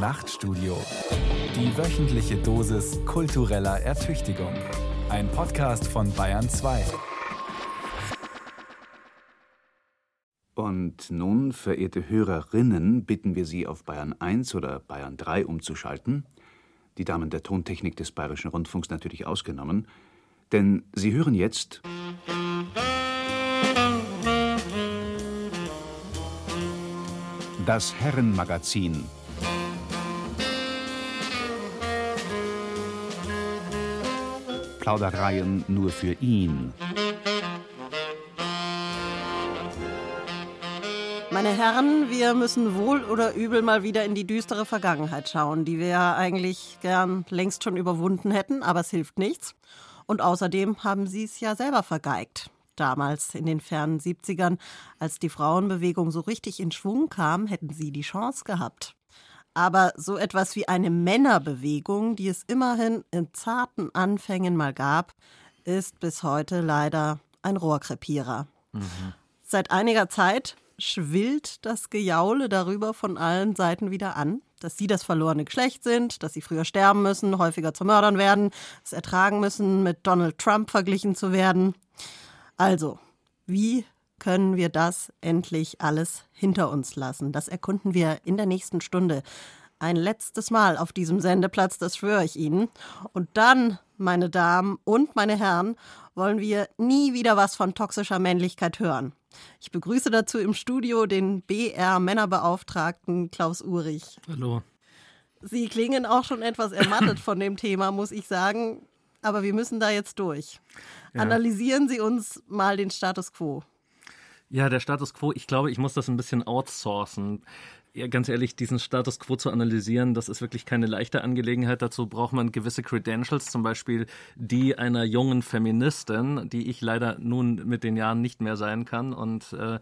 Nachtstudio. Die wöchentliche Dosis kultureller Ertüchtigung. Ein Podcast von Bayern 2. Und nun, verehrte Hörerinnen, bitten wir Sie auf Bayern 1 oder Bayern 3 umzuschalten. Die Damen der Tontechnik des Bayerischen Rundfunks natürlich ausgenommen. Denn Sie hören jetzt. Das Herrenmagazin. Plaudereien nur für ihn. Meine Herren, wir müssen wohl oder übel mal wieder in die düstere Vergangenheit schauen, die wir ja eigentlich gern längst schon überwunden hätten, aber es hilft nichts. Und außerdem haben sie es ja selber vergeigt. Damals in den fernen 70ern, als die Frauenbewegung so richtig in Schwung kam, hätten sie die Chance gehabt. Aber so etwas wie eine Männerbewegung, die es immerhin in zarten Anfängen mal gab, ist bis heute leider ein Rohrkrepierer. Mhm. Seit einiger Zeit schwillt das Gejaule darüber von allen Seiten wieder an, dass sie das verlorene Geschlecht sind, dass sie früher sterben müssen, häufiger zu Mördern werden, es ertragen müssen, mit Donald Trump verglichen zu werden. Also, wie können wir das endlich alles hinter uns lassen? Das erkunden wir in der nächsten Stunde. Ein letztes Mal auf diesem Sendeplatz, das schwöre ich Ihnen. Und dann, meine Damen und meine Herren, wollen wir nie wieder was von toxischer Männlichkeit hören. Ich begrüße dazu im Studio den BR-Männerbeauftragten Klaus Urich. Hallo. Sie klingen auch schon etwas ermattet von dem Thema, muss ich sagen. Aber wir müssen da jetzt durch. Ja. Analysieren Sie uns mal den Status quo. Ja, der Status quo, ich glaube, ich muss das ein bisschen outsourcen. Ja, ganz ehrlich, diesen Status quo zu analysieren, das ist wirklich keine leichte Angelegenheit. Dazu braucht man gewisse Credentials, zum Beispiel die einer jungen Feministin, die ich leider nun mit den Jahren nicht mehr sein kann. Und äh,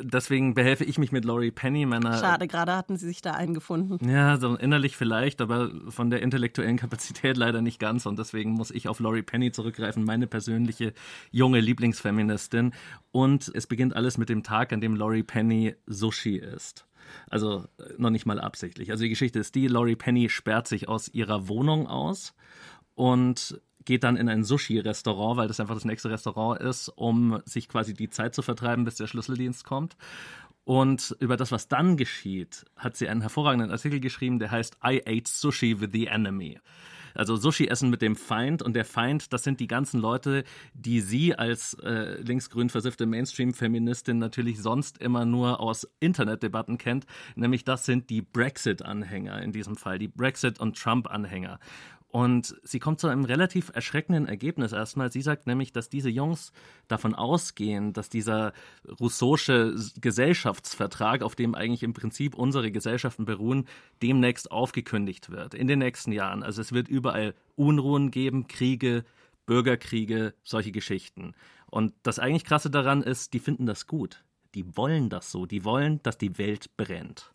deswegen behelfe ich mich mit Laurie Penny, meiner. Schade, gerade hatten Sie sich da eingefunden. Ja, so innerlich vielleicht, aber von der intellektuellen Kapazität leider nicht ganz. Und deswegen muss ich auf Laurie Penny zurückgreifen, meine persönliche junge Lieblingsfeministin. Und es beginnt alles mit dem Tag, an dem Laurie Penny Sushi isst. Also äh, noch nicht mal absichtlich. Also die Geschichte ist die, Laurie Penny sperrt sich aus ihrer Wohnung aus und geht dann in ein Sushi-Restaurant, weil das einfach das nächste Restaurant ist, um sich quasi die Zeit zu vertreiben, bis der Schlüsseldienst kommt. Und über das, was dann geschieht, hat sie einen hervorragenden Artikel geschrieben, der heißt I ate sushi with the enemy. Also Sushi essen mit dem Feind und der Feind, das sind die ganzen Leute, die sie als äh, linksgrün versiffte Mainstream-Feministin natürlich sonst immer nur aus Internetdebatten kennt, nämlich das sind die Brexit-Anhänger in diesem Fall, die Brexit- und Trump-Anhänger. Und sie kommt zu einem relativ erschreckenden Ergebnis erstmal. Sie sagt nämlich, dass diese Jungs davon ausgehen, dass dieser russische Gesellschaftsvertrag, auf dem eigentlich im Prinzip unsere Gesellschaften beruhen, demnächst aufgekündigt wird. In den nächsten Jahren. Also es wird überall Unruhen geben, Kriege, Bürgerkriege, solche Geschichten. Und das eigentlich Krasse daran ist, die finden das gut. Die wollen das so. Die wollen, dass die Welt brennt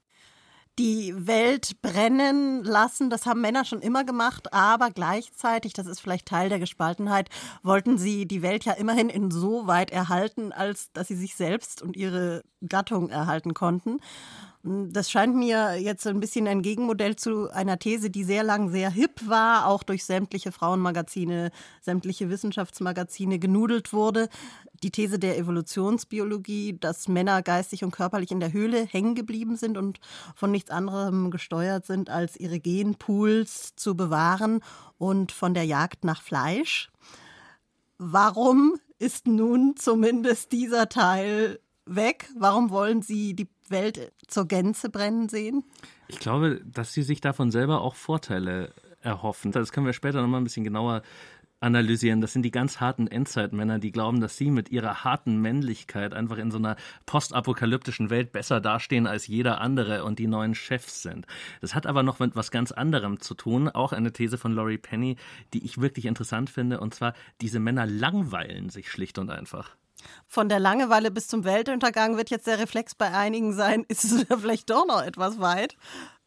die Welt brennen lassen. Das haben Männer schon immer gemacht, aber gleichzeitig, das ist vielleicht Teil der Gespaltenheit, wollten sie die Welt ja immerhin insoweit erhalten, als dass sie sich selbst und ihre Gattung erhalten konnten. Das scheint mir jetzt ein bisschen ein Gegenmodell zu einer These, die sehr lang sehr hip war, auch durch sämtliche Frauenmagazine, sämtliche Wissenschaftsmagazine genudelt wurde. Die These der Evolutionsbiologie, dass Männer geistig und körperlich in der Höhle hängen geblieben sind und von nichts anderem gesteuert sind, als ihre Genpools zu bewahren und von der Jagd nach Fleisch. Warum ist nun zumindest dieser Teil weg? Warum wollen Sie die Welt zur Gänze brennen sehen? Ich glaube, dass sie sich davon selber auch Vorteile erhoffen. Das können wir später nochmal ein bisschen genauer analysieren. Das sind die ganz harten Endzeitmänner, die glauben, dass sie mit ihrer harten Männlichkeit einfach in so einer postapokalyptischen Welt besser dastehen als jeder andere und die neuen Chefs sind. Das hat aber noch mit was ganz anderem zu tun. Auch eine These von Laurie Penny, die ich wirklich interessant finde. Und zwar, diese Männer langweilen sich schlicht und einfach. Von der Langeweile bis zum Weltuntergang wird jetzt der Reflex bei einigen sein, ist es vielleicht doch noch etwas weit.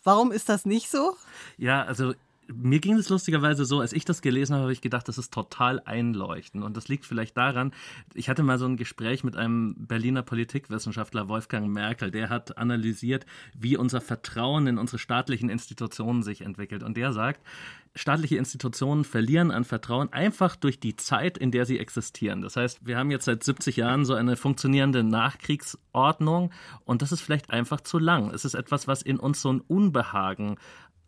Warum ist das nicht so? Ja, also mir ging es lustigerweise so, als ich das gelesen habe, habe ich gedacht, das ist total einleuchtend. Und das liegt vielleicht daran, ich hatte mal so ein Gespräch mit einem Berliner Politikwissenschaftler, Wolfgang Merkel, der hat analysiert, wie unser Vertrauen in unsere staatlichen Institutionen sich entwickelt. Und der sagt, staatliche Institutionen verlieren an Vertrauen einfach durch die Zeit, in der sie existieren. Das heißt, wir haben jetzt seit 70 Jahren so eine funktionierende Nachkriegsordnung und das ist vielleicht einfach zu lang. Es ist etwas, was in uns so ein Unbehagen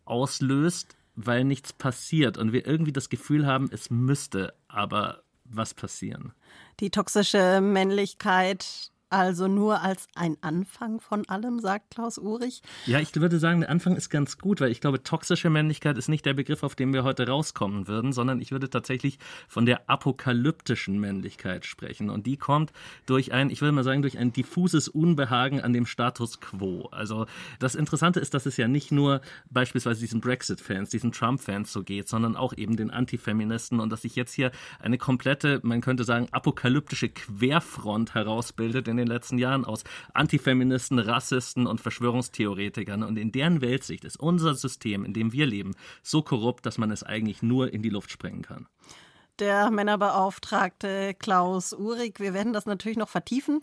auslöst, weil nichts passiert und wir irgendwie das Gefühl haben, es müsste aber was passieren. Die toxische Männlichkeit also nur als ein Anfang von allem, sagt Klaus Urich. Ja, ich würde sagen, der Anfang ist ganz gut, weil ich glaube, toxische Männlichkeit ist nicht der Begriff, auf den wir heute rauskommen würden, sondern ich würde tatsächlich von der apokalyptischen Männlichkeit sprechen. Und die kommt durch ein, ich würde mal sagen, durch ein diffuses Unbehagen an dem Status quo. Also das Interessante ist, dass es ja nicht nur beispielsweise diesen Brexit-Fans, diesen Trump-Fans so geht, sondern auch eben den Antifeministen und dass sich jetzt hier eine komplette, man könnte sagen, apokalyptische Querfront herausbildet, in den letzten Jahren aus Antifeministen, Rassisten und Verschwörungstheoretikern. Und in deren Weltsicht ist unser System, in dem wir leben, so korrupt, dass man es eigentlich nur in die Luft sprengen kann der Männerbeauftragte Klaus Uhrig. Wir werden das natürlich noch vertiefen,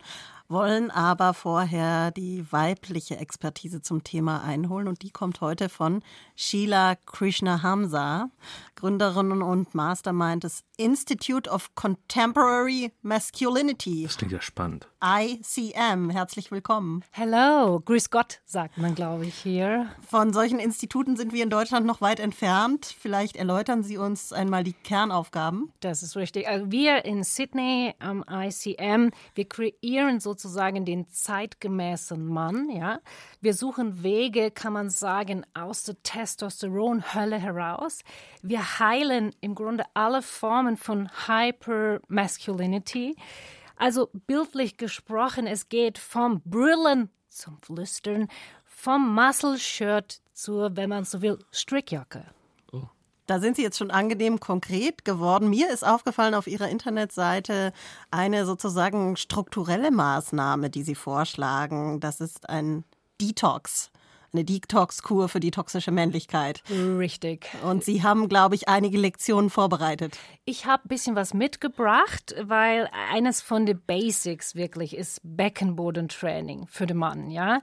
wollen aber vorher die weibliche Expertise zum Thema einholen und die kommt heute von Sheila Krishna Hamza, Gründerin und Mastermind des Institute of Contemporary Masculinity. Das klingt ja spannend. ICM, herzlich willkommen. Hello, grüß Gott, sagt man, glaube ich, hier. Von solchen Instituten sind wir in Deutschland noch weit entfernt. Vielleicht erläutern Sie uns einmal die Kernaufgaben. Das ist richtig. Also wir in Sydney am ICM, wir kreieren so sozusagen den zeitgemäßen Mann. Ja? Wir suchen Wege, kann man sagen, aus der Testosteron-Hölle heraus. Wir heilen im Grunde alle Formen von Hypermasculinity. Also bildlich gesprochen, es geht vom Brüllen zum Flüstern, vom Muscle-Shirt zur, wenn man so will, Strickjacke. Da sind Sie jetzt schon angenehm konkret geworden. Mir ist aufgefallen auf Ihrer Internetseite eine sozusagen strukturelle Maßnahme, die Sie vorschlagen. Das ist ein Detox. Eine Detox-Kur für die toxische Männlichkeit. Richtig. Und Sie haben, glaube ich, einige Lektionen vorbereitet. Ich habe ein bisschen was mitgebracht, weil eines von den Basics wirklich ist Beckenbodentraining für den Mann, ja.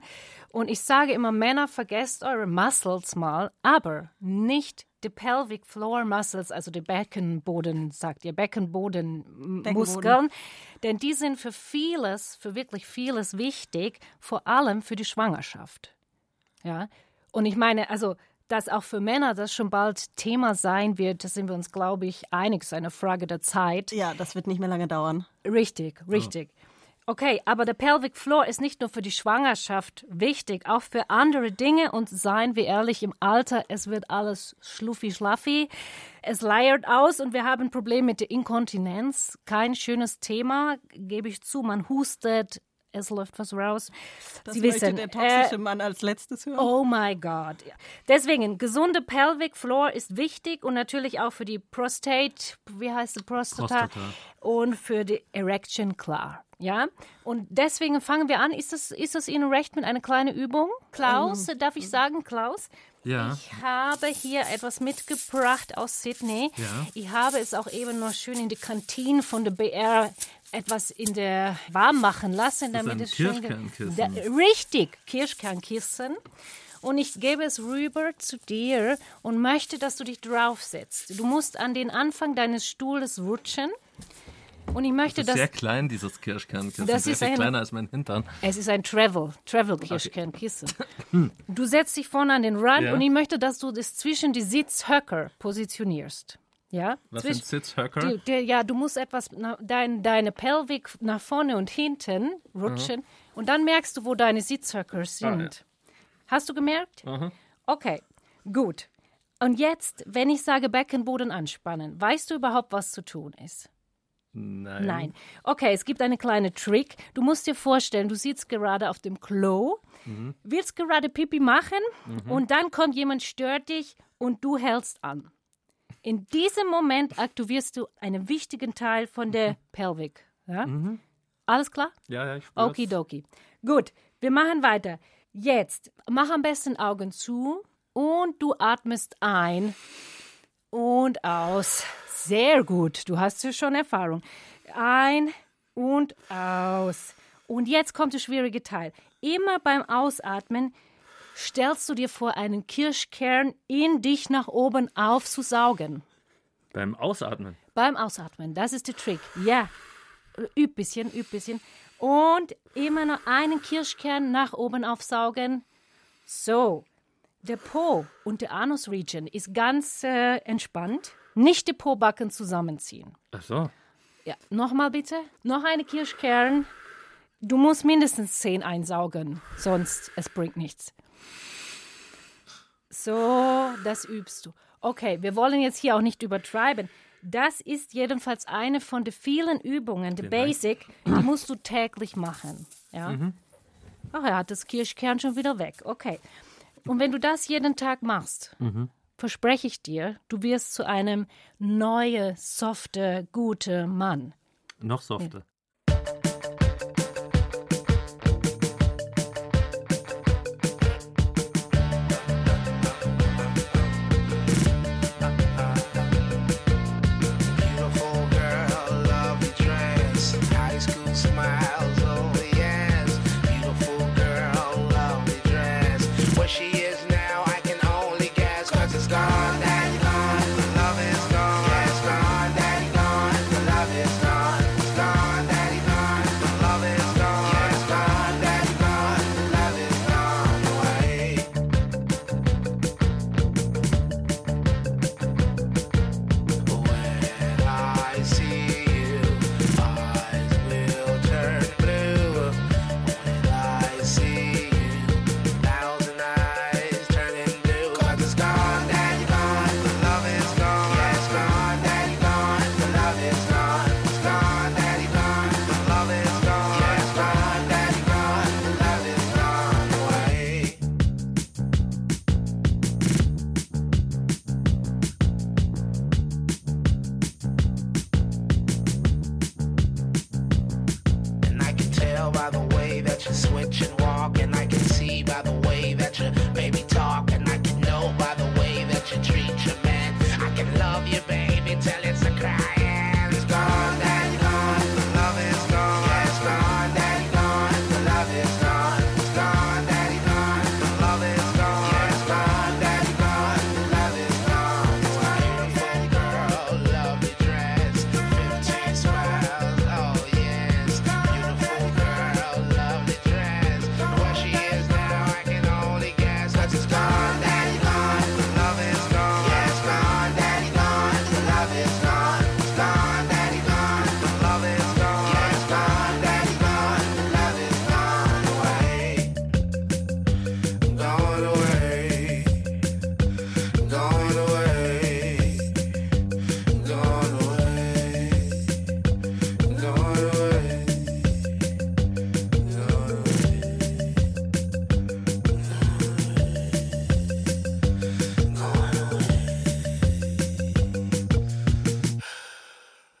Und ich sage immer, Männer, vergesst eure Muscles mal, aber nicht die Pelvic Floor Muscles, also die Beckenboden, sagt ihr, Beckenbodenmuskeln, denn die sind für vieles, für wirklich vieles wichtig, vor allem für die Schwangerschaft. Ja, und ich meine, also dass auch für Männer das schon bald Thema sein wird, da sind wir uns, glaube ich, einig. Es ist eine Frage der Zeit. Ja, das wird nicht mehr lange dauern. Richtig, richtig. Oh. Okay, aber der Pelvic Floor ist nicht nur für die Schwangerschaft wichtig, auch für andere Dinge. Und seien wir ehrlich, im Alter, es wird alles schluffi-schlaffi. Es leiert aus und wir haben ein Problem mit der Inkontinenz. Kein schönes Thema, gebe ich zu. Man hustet, es läuft was raus. Das Sie wissen, der toxische äh, Mann als letztes hören. Oh my God. Deswegen, gesunde Pelvic Floor ist wichtig und natürlich auch für die Prostate, wie heißt die Prostata? Prostata. Und für die Erection klar. Ja, und deswegen fangen wir an. Ist das, ist das Ihnen recht mit einer kleinen Übung? Klaus, um, darf ich sagen, Klaus? Ja. Ich habe hier etwas mitgebracht aus Sydney. Ja. Ich habe es auch eben noch schön in die Kantine von der BR etwas in der warm machen lassen, damit es schön da, richtig Kirschkernkissen. Und ich gebe es rüber zu dir und möchte, dass du dich draufsetzt. Du musst an den Anfang deines Stuhles rutschen. Und ich möchte, das ist dass. sehr klein, dieses Kirschkernkissen. Das sehr ist ein, kleiner als mein Hintern. Es ist ein Travel, Travel Kirschkernkissen. Okay. Du setzt dich vorne an den Rand ja. und ich möchte, dass du das zwischen die Sitzhöcker positionierst. Ja? Was sind Sitzhöcker? Ja, du musst etwas, dein, deine Pelvik nach vorne und hinten rutschen mhm. und dann merkst du, wo deine Sitzhöcker sind. Ah, ja. Hast du gemerkt? Mhm. Okay, gut. Und jetzt, wenn ich sage Beckenboden anspannen, weißt du überhaupt, was zu tun ist? Nein. Nein. Okay, es gibt eine kleine Trick. Du musst dir vorstellen, du sitzt gerade auf dem Klo, mhm. willst gerade Pipi machen mhm. und dann kommt jemand, stört dich und du hältst an. In diesem Moment aktivierst du einen wichtigen Teil von der Pelvik. Ja? Mhm. Alles klar? Ja, ja, ich spür's. Okidoki. Gut, wir machen weiter. Jetzt, mach am besten Augen zu und du atmest ein und aus. Sehr gut, du hast ja schon Erfahrung. Ein und aus. Und jetzt kommt der schwierige Teil. Immer beim Ausatmen stellst du dir vor, einen Kirschkern in dich nach oben aufzusaugen. Beim Ausatmen? Beim Ausatmen, das ist der Trick. Ja, üb bisschen, üb bisschen. Und immer noch einen Kirschkern nach oben aufsaugen. So, der Po und der Anus-Region ist ganz äh, entspannt. Nicht die Po-Backen zusammenziehen. Ach so. Ja, nochmal bitte. Noch eine Kirschkern. Du musst mindestens zehn einsaugen, sonst es bringt nichts. So, das übst du. Okay, wir wollen jetzt hier auch nicht übertreiben. Das ist jedenfalls eine von den vielen Übungen, die Basic, die musst du täglich machen. Ja? Mhm. Ach, er hat das Kirschkern schon wieder weg. Okay. Und wenn du das jeden Tag machst, Mhm. verspreche ich dir, du wirst zu einem neuen, softe, gute Mann. Noch softer.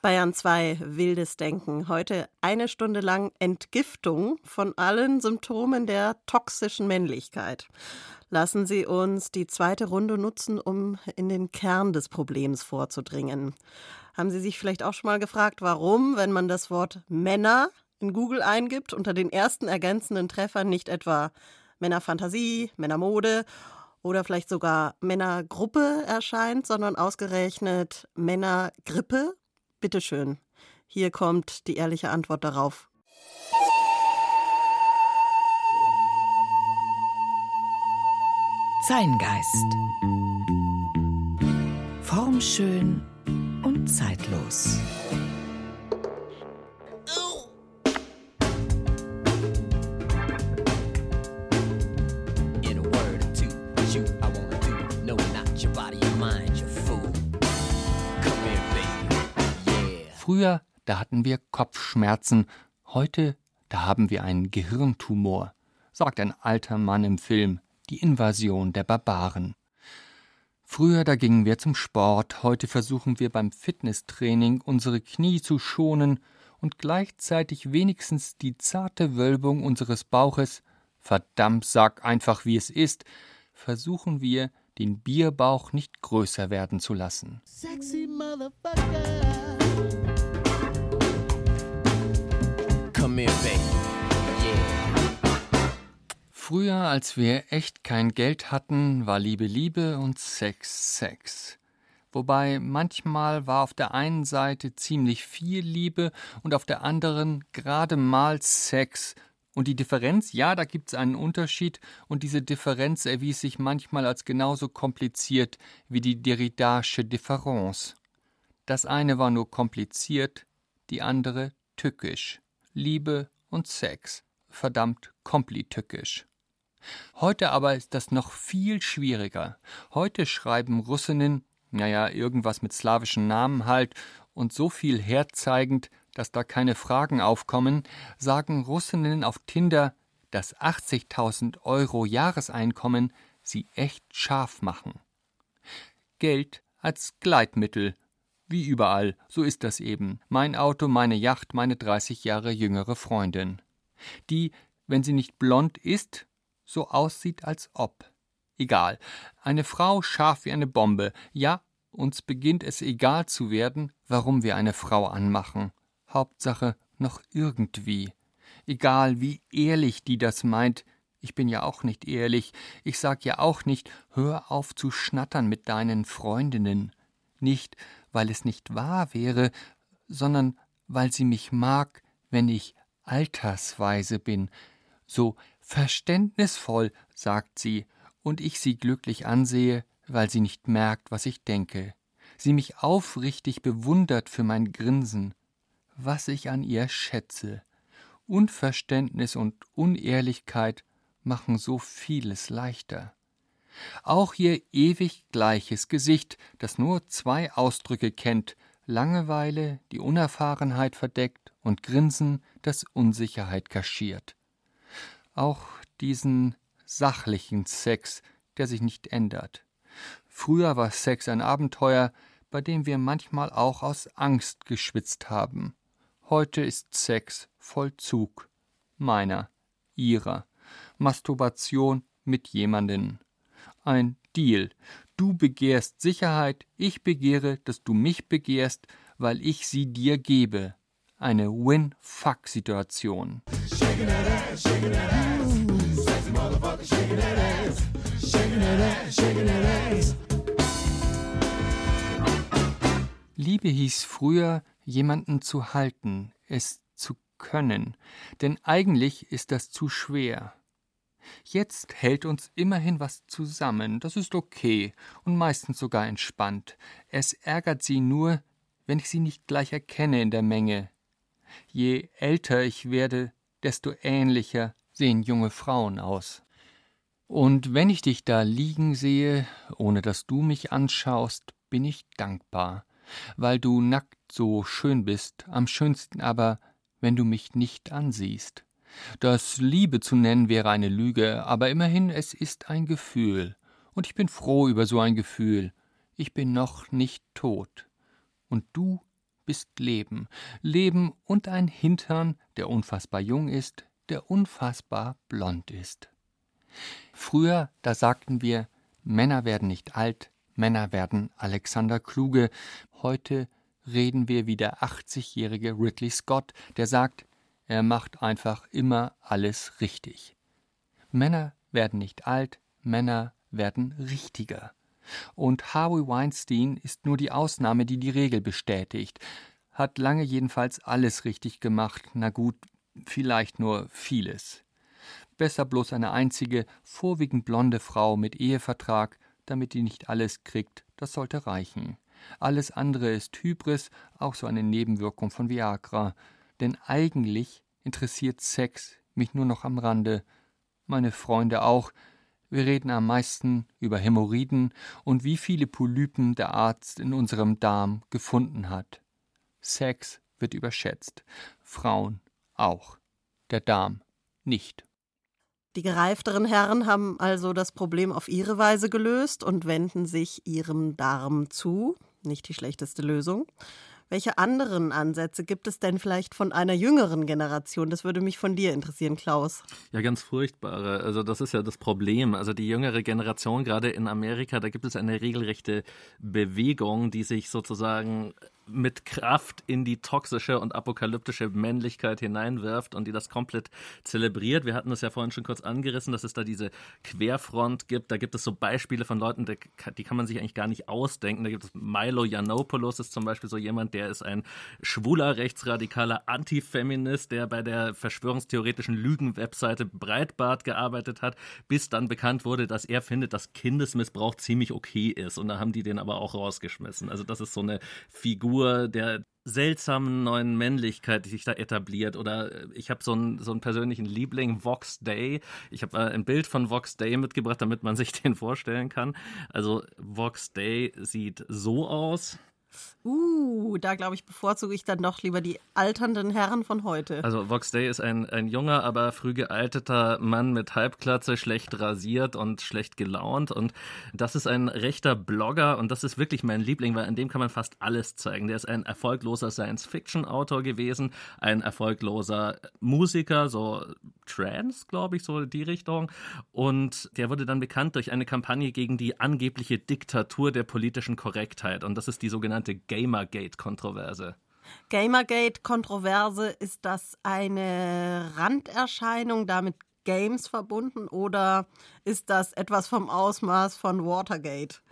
Bayern 2, wildes Denken. Heute eine Stunde lang Entgiftung von allen Symptomen der toxischen Männlichkeit. Lassen Sie uns die zweite Runde nutzen, um in den Kern des Problems vorzudringen. Haben Sie sich vielleicht auch schon mal gefragt, warum, wenn man das Wort Männer in Google eingibt, unter den ersten ergänzenden Treffern nicht etwa Männerfantasie, Männermode oder vielleicht sogar Männergruppe erscheint, sondern ausgerechnet Männergrippe? Bitteschön. Hier kommt die ehrliche Antwort darauf. Zeingeist. Formschön und zeitlos. Früher, da hatten wir Kopfschmerzen, heute, da haben wir einen Gehirntumor, sagt ein alter Mann im Film Die Invasion der Barbaren. Früher, da gingen wir zum Sport, heute versuchen wir beim Fitnesstraining unsere Knie zu schonen und gleichzeitig wenigstens die zarte Wölbung unseres Bauches, verdammt, sag einfach wie es ist, versuchen wir, den Bierbauch nicht größer werden zu lassen. Sexy motherfucker. Früher, als wir echt kein Geld hatten, war Liebe Liebe und Sex Sex. Wobei manchmal war auf der einen Seite ziemlich viel Liebe und auf der anderen gerade mal Sex. Und die Differenz, ja, da gibt's einen Unterschied, und diese Differenz erwies sich manchmal als genauso kompliziert wie die Derridasche Difference. Das eine war nur kompliziert, die andere tückisch. Liebe und Sex. Verdammt komplitückisch. Heute aber ist das noch viel schwieriger. Heute schreiben Russinnen, naja, irgendwas mit slawischen Namen halt, und so viel herzeigend, dass da keine Fragen aufkommen, sagen Russinnen auf Tinder, dass 80.000 Euro Jahreseinkommen sie echt scharf machen. Geld als Gleitmittel. Wie überall, so ist das eben. Mein Auto, meine Yacht, meine 30 Jahre jüngere Freundin. Die, wenn sie nicht blond ist, so aussieht, als ob. Egal. Eine Frau scharf wie eine Bombe. Ja, uns beginnt es egal zu werden, warum wir eine Frau anmachen. Hauptsache noch irgendwie. Egal, wie ehrlich die das meint. Ich bin ja auch nicht ehrlich. Ich sag ja auch nicht, hör auf zu schnattern mit deinen Freundinnen. Nicht, weil es nicht wahr wäre, sondern weil sie mich mag, wenn ich altersweise bin, so verständnisvoll, sagt sie, und ich sie glücklich ansehe, weil sie nicht merkt, was ich denke, sie mich aufrichtig bewundert für mein Grinsen, was ich an ihr schätze. Unverständnis und Unehrlichkeit machen so vieles leichter. Auch ihr ewig gleiches Gesicht, das nur zwei Ausdrücke kennt, Langeweile, die Unerfahrenheit verdeckt und Grinsen, das Unsicherheit kaschiert. Auch diesen sachlichen Sex, der sich nicht ändert. Früher war Sex ein Abenteuer, bei dem wir manchmal auch aus Angst geschwitzt haben. Heute ist Sex Vollzug. Meiner, ihrer. Masturbation mit jemanden. Ein Deal. Du begehrst Sicherheit, ich begehre, dass du mich begehrst, weil ich sie dir gebe. Eine Win-Fuck-Situation. Liebe hieß früher, jemanden zu halten, es zu können, denn eigentlich ist das zu schwer. Jetzt hält uns immerhin was zusammen, das ist okay und meistens sogar entspannt. Es ärgert sie nur, wenn ich sie nicht gleich erkenne in der Menge. Je älter ich werde, desto ähnlicher sehen junge Frauen aus. Und wenn ich dich da liegen sehe, ohne dass du mich anschaust, bin ich dankbar, weil du nackt so schön bist, am schönsten aber, wenn du mich nicht ansiehst. Das Liebe zu nennen wäre eine Lüge, aber immerhin es ist ein Gefühl, und ich bin froh über so ein Gefühl. Ich bin noch nicht tot. Und du bist Leben, Leben und ein Hintern, der unfassbar jung ist, der unfassbar blond ist. Früher, da sagten wir, Männer werden nicht alt, Männer werden Alexander Kluge. Heute reden wir wie der 80-jährige Ridley Scott, der sagt, er macht einfach immer alles richtig. Männer werden nicht alt, Männer werden richtiger. Und Harvey Weinstein ist nur die Ausnahme, die die Regel bestätigt. Hat lange jedenfalls alles richtig gemacht. Na gut, vielleicht nur vieles. Besser bloß eine einzige, vorwiegend blonde Frau mit Ehevertrag, damit die nicht alles kriegt, das sollte reichen. Alles andere ist Hybris, auch so eine Nebenwirkung von Viagra. Denn eigentlich interessiert Sex mich nur noch am Rande. Meine Freunde auch. Wir reden am meisten über Hämorrhoiden und wie viele Polypen der Arzt in unserem Darm gefunden hat. Sex wird überschätzt. Frauen auch. Der Darm nicht. Die gereifteren Herren haben also das Problem auf ihre Weise gelöst und wenden sich ihrem Darm zu. Nicht die schlechteste Lösung. Welche anderen Ansätze gibt es denn vielleicht von einer jüngeren Generation? Das würde mich von dir interessieren, Klaus. Ja, ganz furchtbare. Also das ist ja das Problem. Also die jüngere Generation, gerade in Amerika, da gibt es eine regelrechte Bewegung, die sich sozusagen mit Kraft in die toxische und apokalyptische Männlichkeit hineinwirft und die das komplett zelebriert. Wir hatten das ja vorhin schon kurz angerissen, dass es da diese Querfront gibt. Da gibt es so Beispiele von Leuten, die kann man sich eigentlich gar nicht ausdenken. Da gibt es Milo Yiannopoulos, ist zum Beispiel so jemand, der ist ein schwuler, rechtsradikaler Antifeminist, der bei der verschwörungstheoretischen Lügenwebseite Breitbart gearbeitet hat, bis dann bekannt wurde, dass er findet, dass Kindesmissbrauch ziemlich okay ist. Und da haben die den aber auch rausgeschmissen. Also das ist so eine Figur, Figur der seltsamen neuen Männlichkeit, die sich da etabliert. Oder äh, ich habe so einen, so einen persönlichen Liebling, Vox Day. Ich habe äh, ein Bild von Vox Day mitgebracht, damit man sich den vorstellen kann. Also Vox Day sieht so aus. Uh, da glaube ich, bevorzuge ich dann doch lieber die alternden Herren von heute. Also Vox Day ist ein, ein junger, aber früh gealteter Mann mit Halbklatze, schlecht rasiert und schlecht gelaunt. Und das ist ein rechter Blogger und das ist wirklich mein Liebling, weil an dem kann man fast alles zeigen. Der ist ein erfolgloser Science-Fiction-Autor gewesen, ein erfolgloser Musiker, so Trans, glaube ich, so die Richtung. Und der wurde dann bekannt durch eine Kampagne gegen die angebliche Diktatur der politischen Korrektheit. Und das ist die sogenannte Gamergate-Kontroverse. Gamergate-Kontroverse, ist das eine Randerscheinung, damit Games verbunden oder ist das etwas vom Ausmaß von Watergate?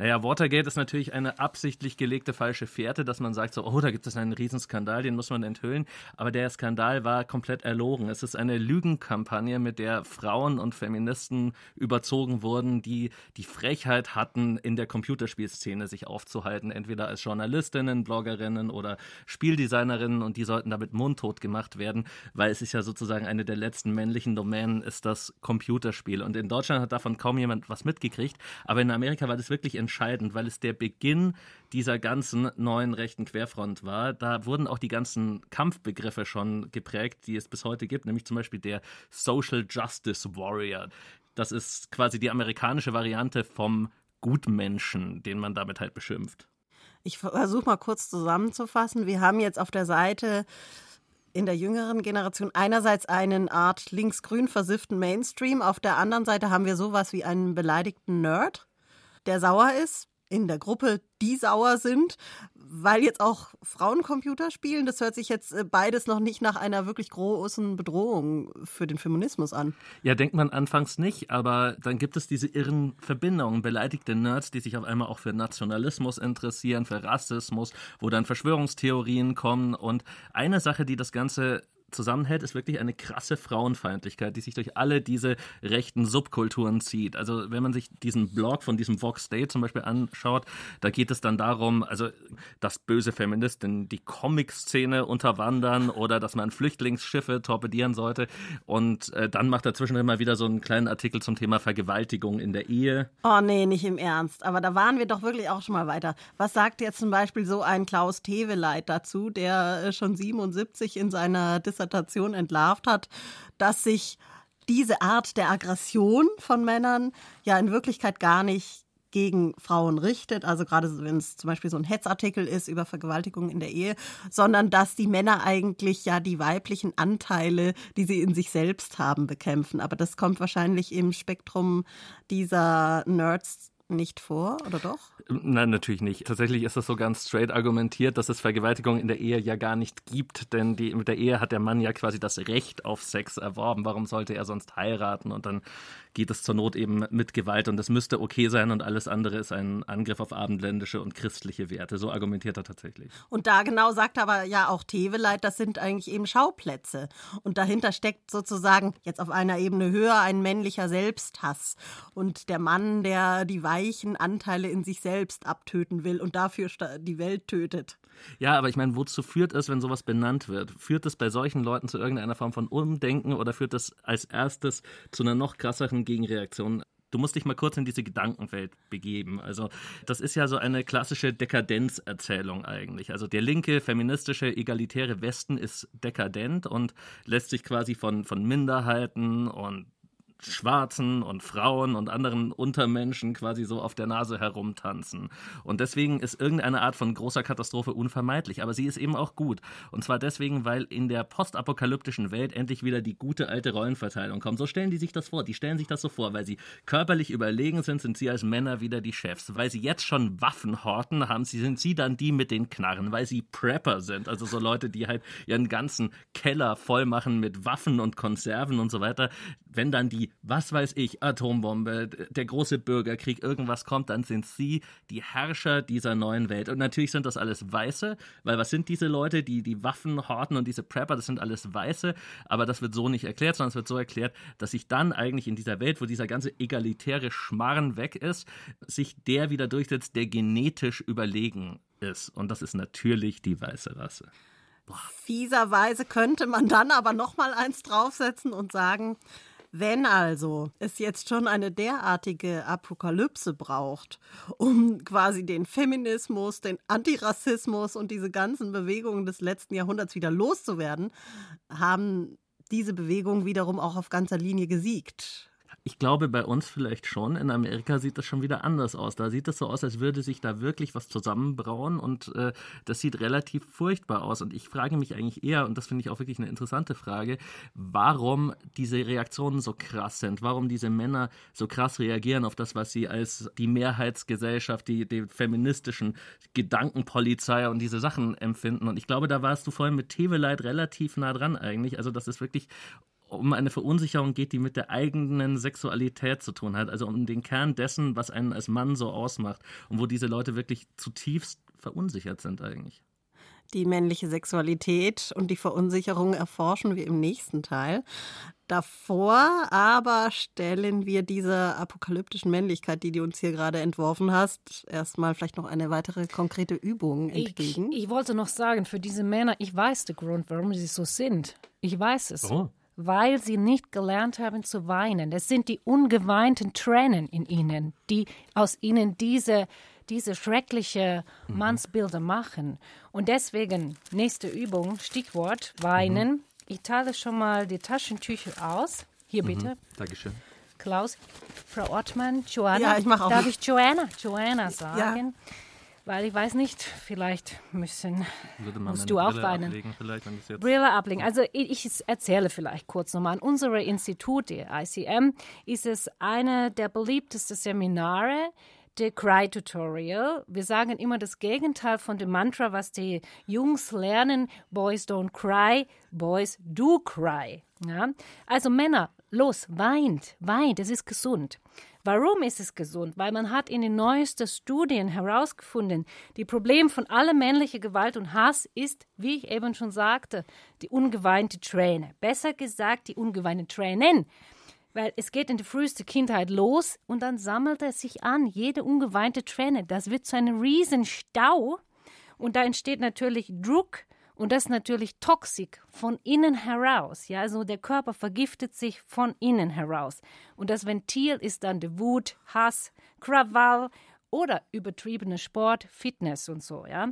Naja, Watergate ist natürlich eine absichtlich gelegte falsche Fährte, dass man sagt so, oh, da gibt es einen Riesenskandal, den muss man enthüllen. Aber der Skandal war komplett erlogen. Es ist eine Lügenkampagne, mit der Frauen und Feministen überzogen wurden, die die Frechheit hatten, in der Computerspielszene sich aufzuhalten, entweder als Journalistinnen, Bloggerinnen oder Spieldesignerinnen und die sollten damit mundtot gemacht werden, weil es ist ja sozusagen eine der letzten männlichen Domänen, ist das Computerspiel. Und in Deutschland hat davon kaum jemand was mitgekriegt, aber in Amerika war das wirklich entscheidend, weil es der Beginn dieser ganzen neuen rechten Querfront war. Da wurden auch die ganzen Kampfbegriffe schon geprägt, die es bis heute gibt, nämlich zum Beispiel der Social Justice Warrior. Das ist quasi die amerikanische Variante vom Gutmenschen, den man damit halt beschimpft. Ich versuche mal kurz zusammenzufassen. Wir haben jetzt auf der Seite in der jüngeren Generation einerseits einen Art linksgrün versifften Mainstream, auf der anderen Seite haben wir sowas wie einen beleidigten Nerd der sauer ist in der Gruppe, die sauer sind, weil jetzt auch Frauen Computer spielen. Das hört sich jetzt äh, beides noch nicht nach einer wirklich großen Bedrohung für den Feminismus an. Ja, denkt man anfangs nicht, aber dann gibt es diese irren Verbindungen. Beleidigte Nerds, die sich auf einmal auch für Nationalismus interessieren, für Rassismus, wo dann Verschwörungstheorien kommen. Und eine Sache, die das Ganze zusammenhält, ist wirklich eine krasse Frauenfeindlichkeit, die sich durch alle diese rechten Subkulturen zieht. Also wenn man sich diesen Blog von diesem Vox Day zum Beispiel anschaut, da geht es dann darum, also dass böse Feministinnen die Comic-Szene unterwandern oder dass man Flüchtlingsschiffe torpedieren sollte. Und äh, dann macht er zwischendrin mal wieder so einen kleinen Artikel zum Thema Vergewaltigung in der Ehe. Oh nee, nicht im Ernst. Aber da waren wir doch wirklich auch schon mal weiter. Was sagt jetzt zum Beispiel so ein Klaus Teweleit dazu, der äh, schon 77 in seiner Dis Dissertation entlarvt hat, dass sich diese Art der Aggression von Männern ja in Wirklichkeit gar nicht gegen Frauen richtet, also gerade wenn es zum Beispiel so ein Hetzartikel ist über Vergewaltigung in der Ehe, sondern dass die Männer eigentlich ja die weiblichen Anteile, die sie in sich selbst haben, bekämpfen. Aber das kommt wahrscheinlich im Spektrum dieser Nerds nicht vor, oder doch? Nein, natürlich nicht. Tatsächlich ist das so ganz straight argumentiert, dass es Vergewaltigung in der Ehe ja gar nicht gibt, denn die, mit der Ehe hat der Mann ja quasi das Recht auf Sex erworben. Warum sollte er sonst heiraten? Und dann geht es zur Not eben mit Gewalt und das müsste okay sein und alles andere ist ein Angriff auf abendländische und christliche Werte. So argumentiert er tatsächlich. Und da genau sagt aber ja auch Teweleit, das sind eigentlich eben Schauplätze. Und dahinter steckt sozusagen jetzt auf einer Ebene höher ein männlicher Selbsthass. Und der Mann, der die weichen Anteile in sich selbst abtöten will und dafür die Welt tötet. Ja, aber ich meine, wozu führt es, wenn sowas benannt wird? Führt es bei solchen Leuten zu irgendeiner Form von Umdenken oder führt es als erstes zu einer noch krasseren Gegenreaktion? Du musst dich mal kurz in diese Gedankenwelt begeben. Also, das ist ja so eine klassische Dekadenzerzählung eigentlich. Also, der linke, feministische, egalitäre Westen ist dekadent und lässt sich quasi von, von Minderheiten und Schwarzen und Frauen und anderen Untermenschen quasi so auf der Nase herumtanzen. Und deswegen ist irgendeine Art von großer Katastrophe unvermeidlich. Aber sie ist eben auch gut. Und zwar deswegen, weil in der postapokalyptischen Welt endlich wieder die gute alte Rollenverteilung kommt. So stellen die sich das vor. Die stellen sich das so vor, weil sie körperlich überlegen sind, sind sie als Männer wieder die Chefs. Weil sie jetzt schon Waffen horten, haben sie, sind sie dann die mit den Knarren. Weil sie Prepper sind. Also so Leute, die halt ihren ganzen Keller voll machen mit Waffen und Konserven und so weiter. Wenn dann die was weiß ich, Atombombe, der große Bürgerkrieg, irgendwas kommt, dann sind sie die Herrscher dieser neuen Welt. Und natürlich sind das alles Weiße, weil was sind diese Leute, die die Waffen horten und diese Prepper, das sind alles Weiße, aber das wird so nicht erklärt, sondern es wird so erklärt, dass sich dann eigentlich in dieser Welt, wo dieser ganze egalitäre Schmarren weg ist, sich der wieder durchsetzt, der genetisch überlegen ist. Und das ist natürlich die weiße Rasse. Fieserweise könnte man dann aber noch mal eins draufsetzen und sagen, wenn also es jetzt schon eine derartige Apokalypse braucht, um quasi den Feminismus, den Antirassismus und diese ganzen Bewegungen des letzten Jahrhunderts wieder loszuwerden, haben diese Bewegungen wiederum auch auf ganzer Linie gesiegt. Ich glaube, bei uns vielleicht schon. In Amerika sieht das schon wieder anders aus. Da sieht es so aus, als würde sich da wirklich was zusammenbrauen und äh, das sieht relativ furchtbar aus. Und ich frage mich eigentlich eher, und das finde ich auch wirklich eine interessante Frage, warum diese Reaktionen so krass sind, warum diese Männer so krass reagieren auf das, was sie als die Mehrheitsgesellschaft, die, die feministischen Gedankenpolizei und diese Sachen empfinden. Und ich glaube, da warst du vorhin mit Teveleit relativ nah dran eigentlich. Also das ist wirklich um eine Verunsicherung geht, die mit der eigenen Sexualität zu tun hat, also um den Kern dessen, was einen als Mann so ausmacht und wo diese Leute wirklich zutiefst verunsichert sind eigentlich. Die männliche Sexualität und die Verunsicherung erforschen wir im nächsten Teil. Davor aber stellen wir dieser apokalyptischen Männlichkeit, die du uns hier gerade entworfen hast, erstmal vielleicht noch eine weitere konkrete Übung entgegen. Ich, ich wollte noch sagen, für diese Männer, ich weiß den Grund, warum sie so sind. Ich weiß es. Oh weil sie nicht gelernt haben zu weinen. Es sind die ungeweinten Tränen in ihnen, die aus ihnen diese, diese schreckliche mhm. Mannsbilder machen. Und deswegen, nächste Übung, Stichwort, weinen. Mhm. Ich teile schon mal die Taschentücher aus. Hier bitte. Mhm. Dankeschön. Klaus, Frau Ortmann, Joanna. Ja, ich mache auch. Darf ich Joanna, Joanna sagen? Ja. Weil ich weiß nicht, vielleicht müssen, musst du auch Brille weinen. Ablegen, Brille ablegen. Also ich, ich erzähle vielleicht kurz nochmal. An unserem Institut, der ICM, ist es eine der beliebtesten Seminare, der Cry-Tutorial. Wir sagen immer das Gegenteil von dem Mantra, was die Jungs lernen. Boys don't cry, boys do cry. Ja? Also Männer, los, weint, weint, es ist gesund. Warum ist es gesund? Weil man hat in den neuesten Studien herausgefunden, die Problem von aller männlichen Gewalt und Hass ist, wie ich eben schon sagte, die ungeweinte Träne. Besser gesagt, die ungeweinte Tränen. Weil es geht in der frühesten Kindheit los und dann sammelt es sich an, jede ungeweinte Träne. Das wird zu einem riesen Stau und da entsteht natürlich Druck und das ist natürlich toxisch von innen heraus. Ja, also der Körper vergiftet sich von innen heraus. Und das Ventil ist dann die Wut, Hass, Krawall oder übertriebene Sport, Fitness und so. Ja,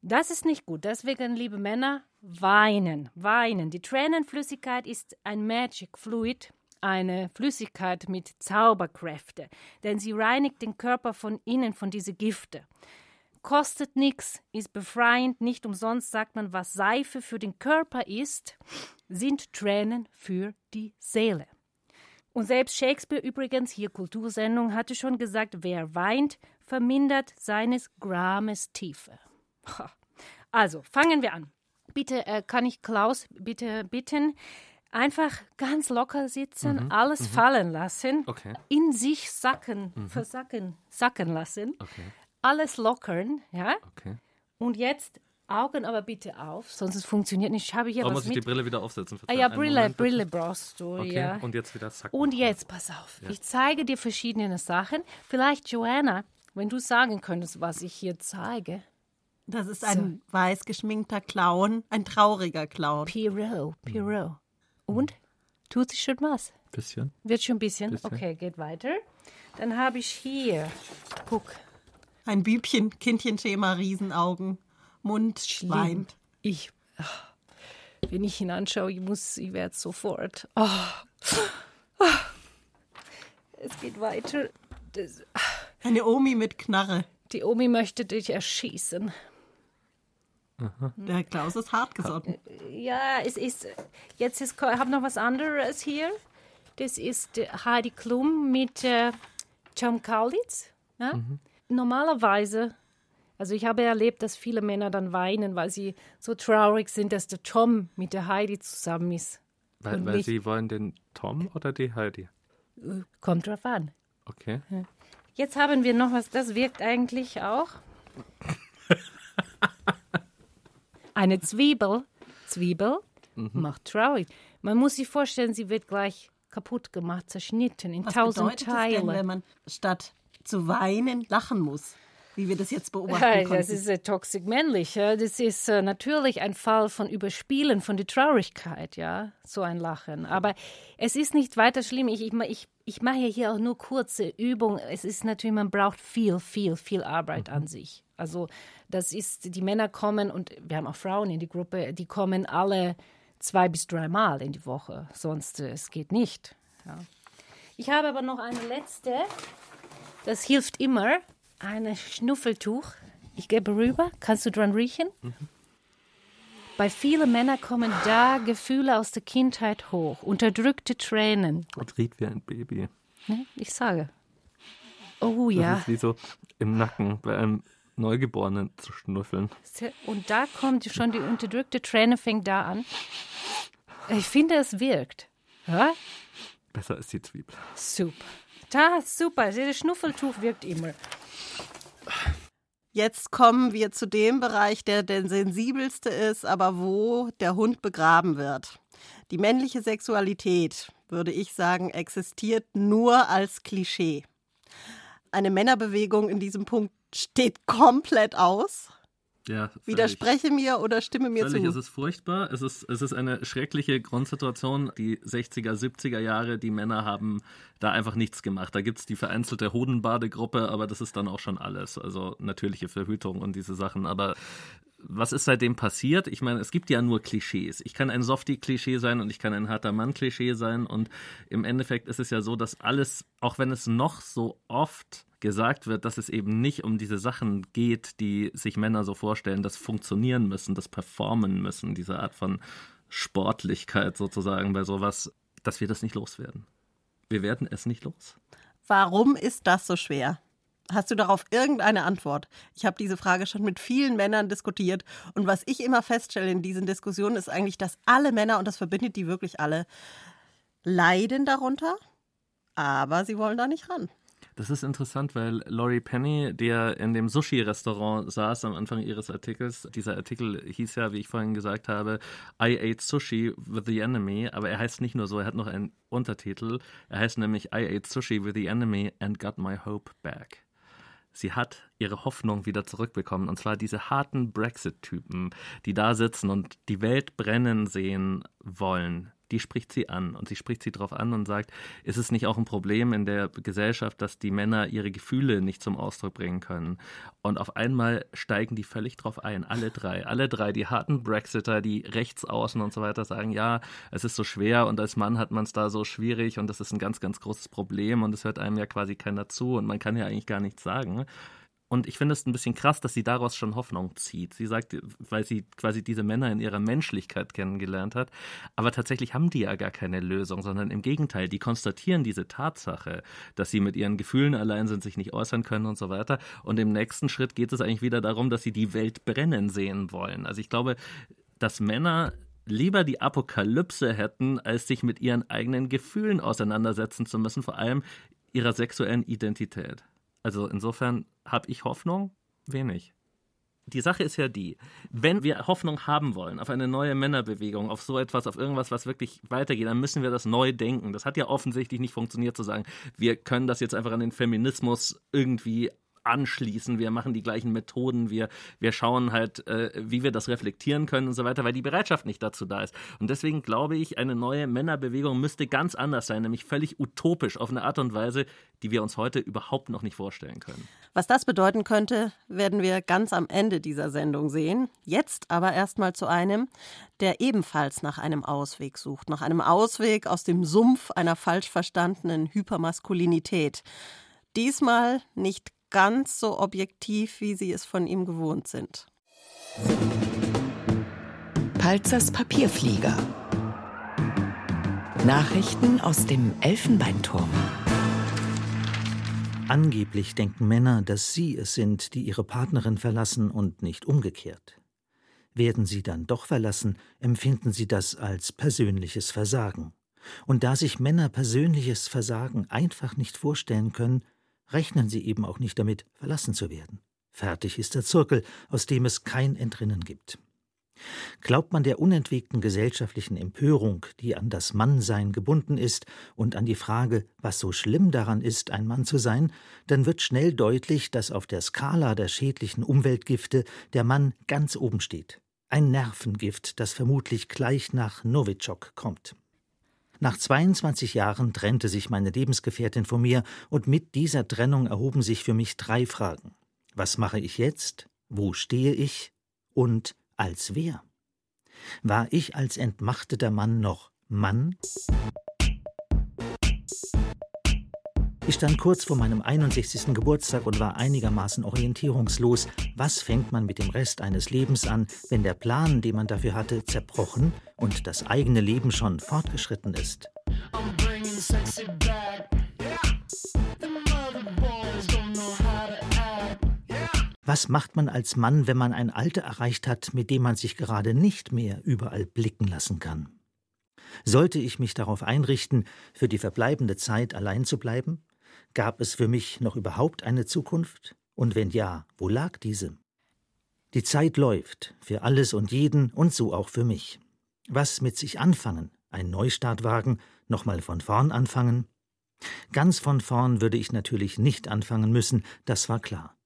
das ist nicht gut. Deswegen, liebe Männer, weinen, weinen. Die Tränenflüssigkeit ist ein Magic Fluid, eine Flüssigkeit mit Zauberkräfte, denn sie reinigt den Körper von innen von diese Gifte kostet nichts, ist befreiend, nicht umsonst sagt man, was Seife für den Körper ist, sind Tränen für die Seele. Und selbst Shakespeare übrigens, hier Kultursendung, hatte schon gesagt, wer weint, vermindert seines Grames Tiefe. Also, fangen wir an. Bitte, äh, kann ich Klaus bitte bitten, einfach ganz locker sitzen, mhm, alles mhm. fallen lassen, okay. in sich sacken, mhm. versacken, sacken lassen. Okay alles lockern, ja? Okay. Und jetzt Augen aber bitte auf, sonst es funktioniert nicht. Ich habe hier oh, was muss ich mit. die Brille wieder aufsetzen? Ah, ja, Brille, Moment, Brille brauchst du, okay. ja. Und jetzt wieder zack. Und jetzt, pass auf, ja. ich zeige dir verschiedene Sachen. Vielleicht, Joanna, wenn du sagen könntest, was ich hier zeige. Das ist ein so. weiß geschminkter Clown, ein trauriger Clown. Pierrot, Pierrot. Und? Tut sich schon was? Bisschen. Wird schon ein bisschen? bisschen. Okay, geht weiter. Dann habe ich hier, guck, ein Bübchen, Kindchenschema, Riesenaugen, Mund Schlimm. weint. Ich, wenn ich ihn anschaue, ich muss, ich werde sofort. Oh. es geht weiter. Das, Eine Omi mit Knarre. die Omi möchte dich erschießen. Der Klaus ist hartgesotten. Ja, es ist. Jetzt ist, ich habe noch was anderes hier. Das ist äh, Heidi Klum mit äh, Tom Kaulitz. Ja? Normalerweise, also ich habe erlebt, dass viele Männer dann weinen, weil sie so traurig sind, dass der Tom mit der Heidi zusammen ist. Weil, weil Sie wollen den Tom oder die Heidi? Äh, Kommt drauf an. Okay. Jetzt haben wir noch was, das wirkt eigentlich auch. Eine Zwiebel, Zwiebel macht traurig. Man muss sich vorstellen, sie wird gleich kaputt gemacht, zerschnitten in Was tausend bedeutet das denn, wenn Teile. man statt zu weinen lachen muss? Wie wir das jetzt beobachten Ja, konnten. das ist äh, toxisch männlich. Ja. Das ist äh, natürlich ein Fall von Überspielen, von der Traurigkeit, ja, so ein Lachen. Aber es ist nicht weiter schlimm. Ich, ich, ich, ich mache hier auch nur kurze Übungen. Es ist natürlich, man braucht viel, viel, viel Arbeit an sich. Also das ist, die Männer kommen und wir haben auch Frauen in die Gruppe, die kommen alle zwei bis dreimal in die Woche. Sonst äh, es geht nicht. Ja. Ich habe aber noch eine letzte. Das hilft immer. Ein Schnuffeltuch. Ich gebe rüber. Kannst du dran riechen? Bei vielen Männern kommen da Gefühle aus der Kindheit hoch, unterdrückte Tränen. Und riecht wie ein Baby. Ne? Ich sage. Oh Das ja. ist wie so im Nacken bei einem Neugeborenen zu schnuffeln. Und da kommt schon die unterdrückte Träne, fängt da an. Ich finde, es wirkt. Ja? Besser ist die Zwiebel. Super. Da, super. Das Schnuffeltuch wirkt immer. Jetzt kommen wir zu dem Bereich, der der sensibelste ist, aber wo der Hund begraben wird. Die männliche Sexualität, würde ich sagen, existiert nur als Klischee. Eine Männerbewegung in diesem Punkt steht komplett aus. Ja, völlig. Widerspreche mir oder stimme mir Völlig, zu. es ist furchtbar. Es ist, es ist eine schreckliche Grundsituation. Die 60er, 70er Jahre, die Männer haben da einfach nichts gemacht. Da gibt es die vereinzelte Hodenbadegruppe, aber das ist dann auch schon alles. Also natürliche Verhütung und diese Sachen. Aber was ist seitdem passiert? Ich meine, es gibt ja nur Klischees. Ich kann ein Softie-Klischee sein und ich kann ein harter Mann-Klischee sein. Und im Endeffekt ist es ja so, dass alles, auch wenn es noch so oft gesagt wird, dass es eben nicht um diese Sachen geht, die sich Männer so vorstellen, das funktionieren müssen, das performen müssen, diese Art von Sportlichkeit sozusagen bei sowas, dass wir das nicht loswerden. Wir werden es nicht los. Warum ist das so schwer? Hast du darauf irgendeine Antwort? Ich habe diese Frage schon mit vielen Männern diskutiert und was ich immer feststelle in diesen Diskussionen ist eigentlich, dass alle Männer, und das verbindet die wirklich alle, leiden darunter, aber sie wollen da nicht ran. Das ist interessant, weil Laurie Penny, der in dem Sushi-Restaurant saß am Anfang ihres Artikels, dieser Artikel hieß ja, wie ich vorhin gesagt habe, I ate Sushi with the enemy, aber er heißt nicht nur so, er hat noch einen Untertitel. Er heißt nämlich I ate Sushi with the enemy and got my hope back. Sie hat ihre Hoffnung wieder zurückbekommen. Und zwar diese harten Brexit-Typen, die da sitzen und die Welt brennen sehen wollen. Die spricht sie an. Und sie spricht sie darauf an und sagt, ist es nicht auch ein Problem in der Gesellschaft, dass die Männer ihre Gefühle nicht zum Ausdruck bringen können? Und auf einmal steigen die völlig drauf ein. Alle drei. Alle drei. Die harten Brexiter, die Rechtsaußen und so weiter sagen, ja, es ist so schwer und als Mann hat man es da so schwierig und das ist ein ganz, ganz großes Problem und es hört einem ja quasi keiner zu und man kann ja eigentlich gar nichts sagen. Und ich finde es ein bisschen krass, dass sie daraus schon Hoffnung zieht. Sie sagt, weil sie quasi diese Männer in ihrer Menschlichkeit kennengelernt hat. Aber tatsächlich haben die ja gar keine Lösung, sondern im Gegenteil, die konstatieren diese Tatsache, dass sie mit ihren Gefühlen allein sind, sich nicht äußern können und so weiter. Und im nächsten Schritt geht es eigentlich wieder darum, dass sie die Welt brennen sehen wollen. Also ich glaube, dass Männer lieber die Apokalypse hätten, als sich mit ihren eigenen Gefühlen auseinandersetzen zu müssen, vor allem ihrer sexuellen Identität. Also insofern habe ich Hoffnung, wenig. Die Sache ist ja die, wenn wir Hoffnung haben wollen auf eine neue Männerbewegung, auf so etwas, auf irgendwas, was wirklich weitergeht, dann müssen wir das neu denken. Das hat ja offensichtlich nicht funktioniert zu sagen, wir können das jetzt einfach an den Feminismus irgendwie anschließen, wir machen die gleichen Methoden, wir, wir schauen halt, äh, wie wir das reflektieren können und so weiter, weil die Bereitschaft nicht dazu da ist. Und deswegen glaube ich, eine neue Männerbewegung müsste ganz anders sein, nämlich völlig utopisch auf eine Art und Weise, die wir uns heute überhaupt noch nicht vorstellen können. Was das bedeuten könnte, werden wir ganz am Ende dieser Sendung sehen. Jetzt aber erstmal zu einem, der ebenfalls nach einem Ausweg sucht, nach einem Ausweg aus dem Sumpf einer falsch verstandenen Hypermaskulinität. Diesmal nicht ganz so objektiv, wie Sie es von ihm gewohnt sind. Palzers Papierflieger. Nachrichten aus dem Elfenbeinturm. Angeblich denken Männer, dass sie es sind, die ihre Partnerin verlassen und nicht umgekehrt. Werden sie dann doch verlassen, empfinden sie das als persönliches Versagen. Und da sich Männer persönliches Versagen einfach nicht vorstellen können, rechnen sie eben auch nicht damit, verlassen zu werden. Fertig ist der Zirkel, aus dem es kein Entrinnen gibt. Glaubt man der unentwegten gesellschaftlichen Empörung, die an das Mannsein gebunden ist, und an die Frage, was so schlimm daran ist, ein Mann zu sein, dann wird schnell deutlich, dass auf der Skala der schädlichen Umweltgifte der Mann ganz oben steht. Ein Nervengift, das vermutlich gleich nach Novichok kommt. Nach 22 Jahren trennte sich meine Lebensgefährtin von mir, und mit dieser Trennung erhoben sich für mich drei Fragen. Was mache ich jetzt? Wo stehe ich? Und als wer? War ich als entmachteter Mann noch Mann? Ich stand kurz vor meinem 61. Geburtstag und war einigermaßen orientierungslos. Was fängt man mit dem Rest eines Lebens an, wenn der Plan, den man dafür hatte, zerbrochen und das eigene Leben schon fortgeschritten ist? Was macht man als Mann, wenn man ein Alter erreicht hat, mit dem man sich gerade nicht mehr überall blicken lassen kann? Sollte ich mich darauf einrichten, für die verbleibende Zeit allein zu bleiben? Gab es für mich noch überhaupt eine Zukunft? Und wenn ja, wo lag diese? Die Zeit läuft, für alles und jeden und so auch für mich. Was mit sich anfangen? Ein Neustart wagen? Nochmal von vorn anfangen? Ganz von vorn würde ich natürlich nicht anfangen müssen, das war klar.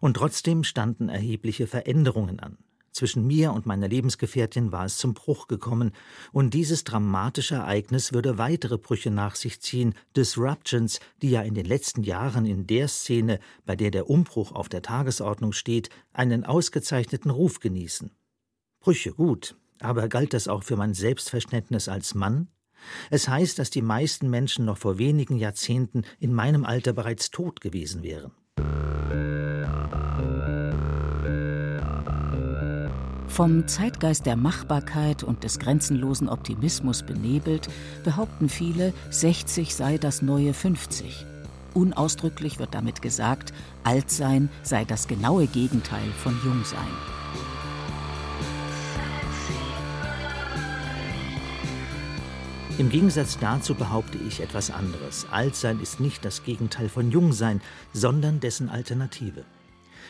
Und trotzdem standen erhebliche Veränderungen an. Zwischen mir und meiner Lebensgefährtin war es zum Bruch gekommen, und dieses dramatische Ereignis würde weitere Brüche nach sich ziehen, Disruptions, die ja in den letzten Jahren in der Szene, bei der der Umbruch auf der Tagesordnung steht, einen ausgezeichneten Ruf genießen. Brüche gut, aber galt das auch für mein Selbstverständnis als Mann? Es heißt, dass die meisten Menschen noch vor wenigen Jahrzehnten in meinem Alter bereits tot gewesen wären. Vom Zeitgeist der Machbarkeit und des grenzenlosen Optimismus benebelt, behaupten viele, 60 sei das neue 50. Unausdrücklich wird damit gesagt, Altsein sei das genaue Gegenteil von Jungsein. Im Gegensatz dazu behaupte ich etwas anderes. Altsein ist nicht das Gegenteil von Jungsein, sondern dessen Alternative.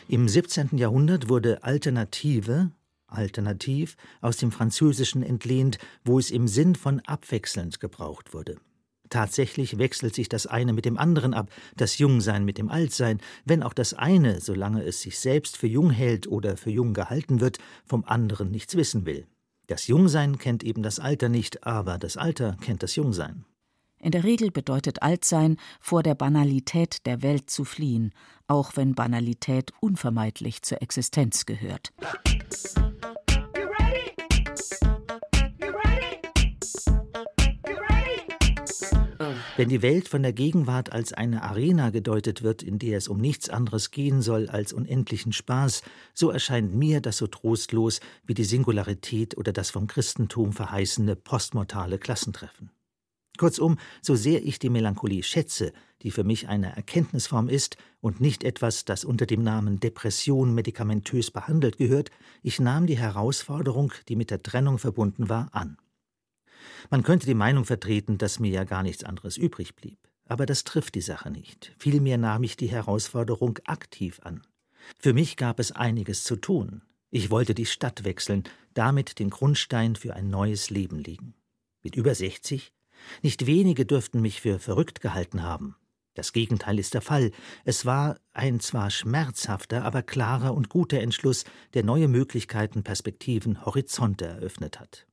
Im 17. Jahrhundert wurde Alternative alternativ aus dem Französischen entlehnt, wo es im Sinn von abwechselnd gebraucht wurde. Tatsächlich wechselt sich das eine mit dem anderen ab, das Jungsein mit dem Altsein, wenn auch das eine, solange es sich selbst für jung hält oder für jung gehalten wird, vom anderen nichts wissen will. Das Jungsein kennt eben das Alter nicht, aber das Alter kennt das Jungsein. In der Regel bedeutet Altsein, vor der Banalität der Welt zu fliehen, auch wenn Banalität unvermeidlich zur Existenz gehört. Wenn die Welt von der Gegenwart als eine Arena gedeutet wird, in der es um nichts anderes gehen soll als unendlichen Spaß, so erscheint mir das so trostlos wie die Singularität oder das vom Christentum verheißene postmortale Klassentreffen. Kurzum, so sehr ich die Melancholie schätze, die für mich eine Erkenntnisform ist und nicht etwas, das unter dem Namen Depression medikamentös behandelt gehört, ich nahm die Herausforderung, die mit der Trennung verbunden war, an. Man könnte die Meinung vertreten, dass mir ja gar nichts anderes übrig blieb. Aber das trifft die Sache nicht. Vielmehr nahm ich die Herausforderung aktiv an. Für mich gab es einiges zu tun. Ich wollte die Stadt wechseln, damit den Grundstein für ein neues Leben legen. Mit über 60? Nicht wenige dürften mich für verrückt gehalten haben. Das Gegenteil ist der Fall. Es war ein zwar schmerzhafter, aber klarer und guter Entschluss, der neue Möglichkeiten, Perspektiven, Horizonte eröffnet hat.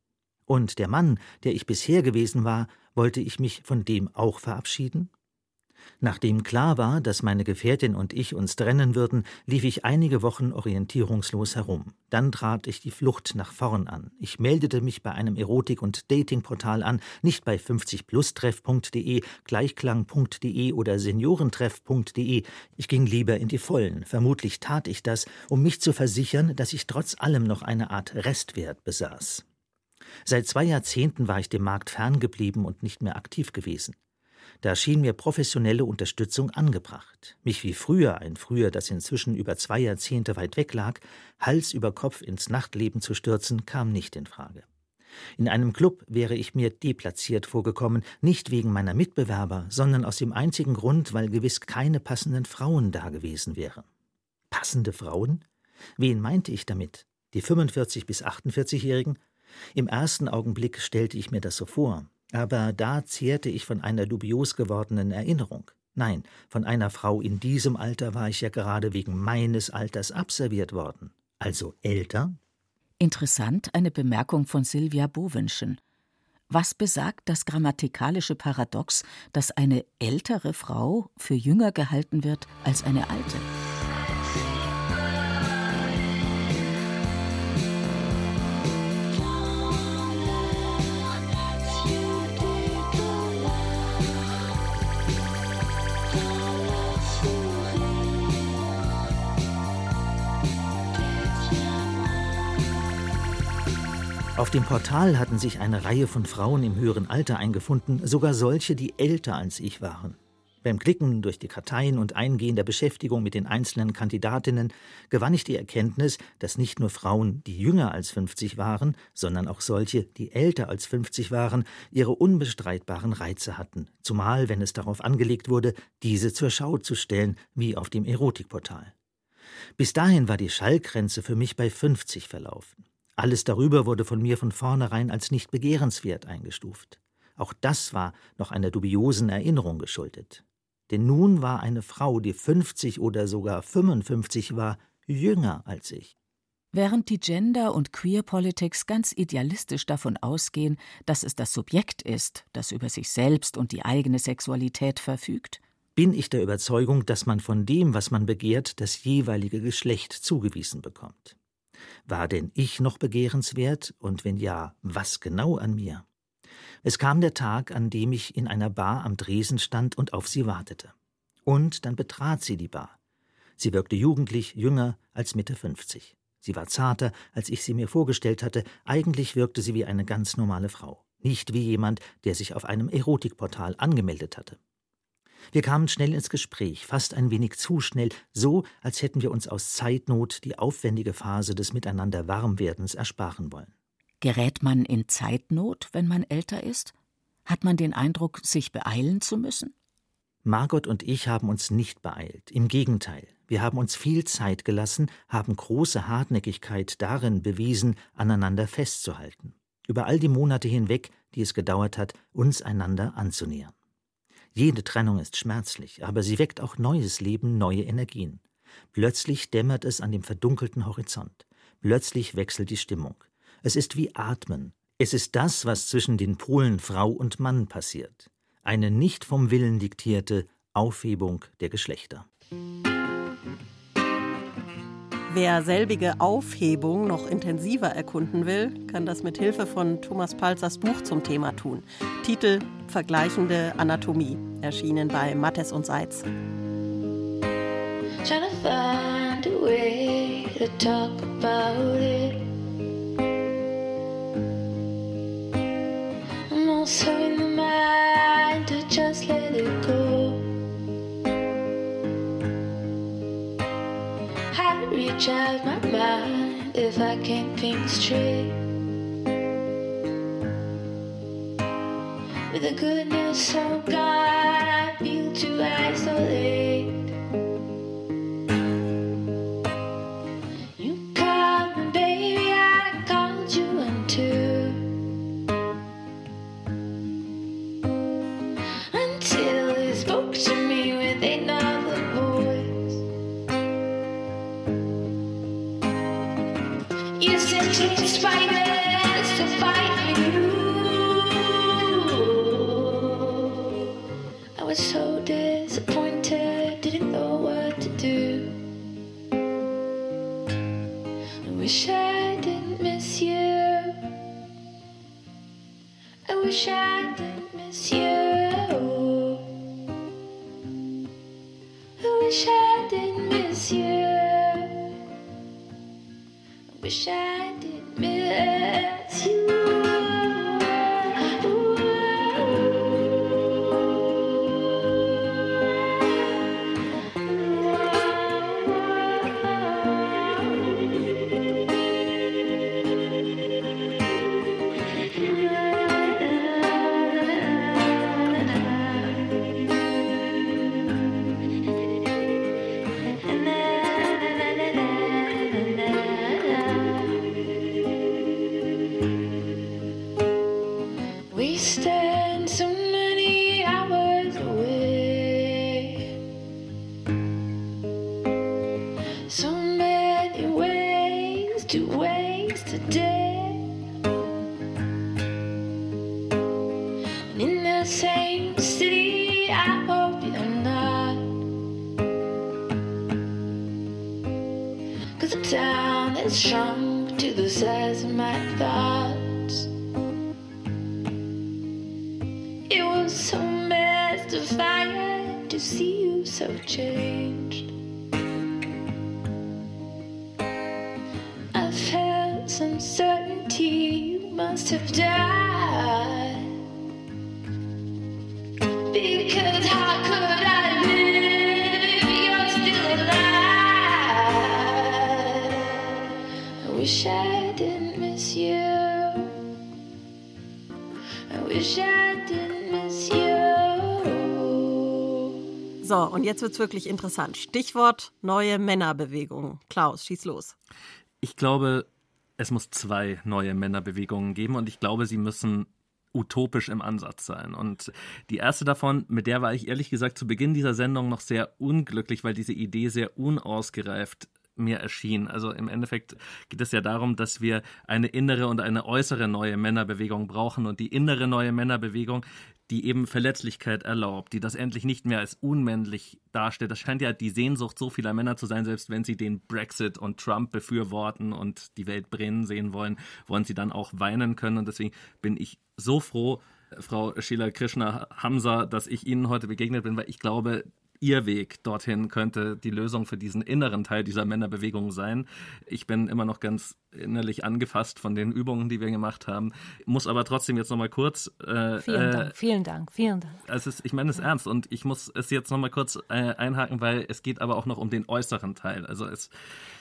Und der Mann, der ich bisher gewesen war, wollte ich mich von dem auch verabschieden? Nachdem klar war, dass meine Gefährtin und ich uns trennen würden, lief ich einige Wochen orientierungslos herum. Dann trat ich die Flucht nach vorn an. Ich meldete mich bei einem Erotik- und Datingportal an, nicht bei 50plustreff.de, gleichklang.de oder seniorentreff.de. Ich ging lieber in die Vollen. Vermutlich tat ich das, um mich zu versichern, dass ich trotz allem noch eine Art Restwert besaß. Seit zwei Jahrzehnten war ich dem Markt ferngeblieben und nicht mehr aktiv gewesen. Da schien mir professionelle Unterstützung angebracht. Mich wie früher, ein Früher, das inzwischen über zwei Jahrzehnte weit weg lag, Hals über Kopf ins Nachtleben zu stürzen, kam nicht in Frage. In einem Club wäre ich mir deplatziert vorgekommen, nicht wegen meiner Mitbewerber, sondern aus dem einzigen Grund, weil gewiss keine passenden Frauen da gewesen wären. Passende Frauen? Wen meinte ich damit? Die 45 bis 48-Jährigen? Im ersten Augenblick stellte ich mir das so vor, aber da zehrte ich von einer dubios gewordenen Erinnerung. Nein, von einer Frau in diesem Alter war ich ja gerade wegen meines Alters abserviert worden. Also älter? Interessant eine Bemerkung von Silvia Bowenschen. Was besagt das grammatikalische Paradox, dass eine ältere Frau für jünger gehalten wird als eine alte? Auf dem Portal hatten sich eine Reihe von Frauen im höheren Alter eingefunden, sogar solche, die älter als ich waren. Beim Klicken durch die Karteien und Eingehen der Beschäftigung mit den einzelnen Kandidatinnen gewann ich die Erkenntnis, dass nicht nur Frauen, die jünger als 50 waren, sondern auch solche, die älter als 50 waren, ihre unbestreitbaren Reize hatten, zumal wenn es darauf angelegt wurde, diese zur Schau zu stellen, wie auf dem Erotikportal. Bis dahin war die Schallgrenze für mich bei 50 verlaufen. Alles darüber wurde von mir von vornherein als nicht begehrenswert eingestuft. Auch das war noch einer dubiosen Erinnerung geschuldet. Denn nun war eine Frau, die 50 oder sogar 55 war, jünger als ich. Während die Gender- und Queer-Politics ganz idealistisch davon ausgehen, dass es das Subjekt ist, das über sich selbst und die eigene Sexualität verfügt, bin ich der Überzeugung, dass man von dem, was man begehrt, das jeweilige Geschlecht zugewiesen bekommt. War denn ich noch begehrenswert, und wenn ja, was genau an mir? Es kam der Tag, an dem ich in einer Bar am Dresen stand und auf sie wartete. Und dann betrat sie die Bar. Sie wirkte jugendlich, jünger als Mitte 50. Sie war zarter, als ich sie mir vorgestellt hatte. Eigentlich wirkte sie wie eine ganz normale Frau. Nicht wie jemand, der sich auf einem Erotikportal angemeldet hatte. Wir kamen schnell ins Gespräch, fast ein wenig zu schnell, so als hätten wir uns aus Zeitnot die aufwendige Phase des Miteinander Warmwerdens ersparen wollen. Gerät man in Zeitnot, wenn man älter ist? Hat man den Eindruck, sich beeilen zu müssen? Margot und ich haben uns nicht beeilt. Im Gegenteil, wir haben uns viel Zeit gelassen, haben große Hartnäckigkeit darin bewiesen, aneinander festzuhalten. Über all die Monate hinweg, die es gedauert hat, uns einander anzunähern. Jede Trennung ist schmerzlich, aber sie weckt auch neues Leben, neue Energien. Plötzlich dämmert es an dem verdunkelten Horizont. Plötzlich wechselt die Stimmung. Es ist wie Atmen. Es ist das, was zwischen den Polen Frau und Mann passiert. Eine nicht vom Willen diktierte Aufhebung der Geschlechter. Wer selbige Aufhebung noch intensiver erkunden will, kann das mit Hilfe von Thomas Palzers Buch zum Thema tun. Titel Vergleichende Anatomie, erschienen bei Mattes und Seitz. Also just let it go. How to reach out my mind if I can't think straight. With the goodness so gone, I jetzt wird's wirklich interessant. Stichwort neue Männerbewegung. Klaus, schieß los. Ich glaube, es muss zwei neue Männerbewegungen geben und ich glaube, sie müssen utopisch im Ansatz sein. Und die erste davon, mit der war ich ehrlich gesagt zu Beginn dieser Sendung noch sehr unglücklich, weil diese Idee sehr unausgereift mir erschien. Also im Endeffekt geht es ja darum, dass wir eine innere und eine äußere neue Männerbewegung brauchen und die innere neue Männerbewegung, die eben Verletzlichkeit erlaubt, die das endlich nicht mehr als unmännlich darstellt. Das scheint ja die Sehnsucht so vieler Männer zu sein, selbst wenn sie den Brexit und Trump befürworten und die Welt brennen sehen wollen, wollen sie dann auch weinen können. Und deswegen bin ich so froh, Frau Sheila Krishna Hamza, dass ich Ihnen heute begegnet bin, weil ich glaube, Ihr Weg dorthin könnte die Lösung für diesen inneren Teil dieser Männerbewegung sein. Ich bin immer noch ganz innerlich angefasst von den Übungen, die wir gemacht haben, muss aber trotzdem jetzt noch mal kurz. Äh, Vielen äh, Dank, vielen Dank, vielen Dank. ist, ich meine es ernst und ich muss es jetzt noch mal kurz äh, einhaken, weil es geht aber auch noch um den äußeren Teil. Also es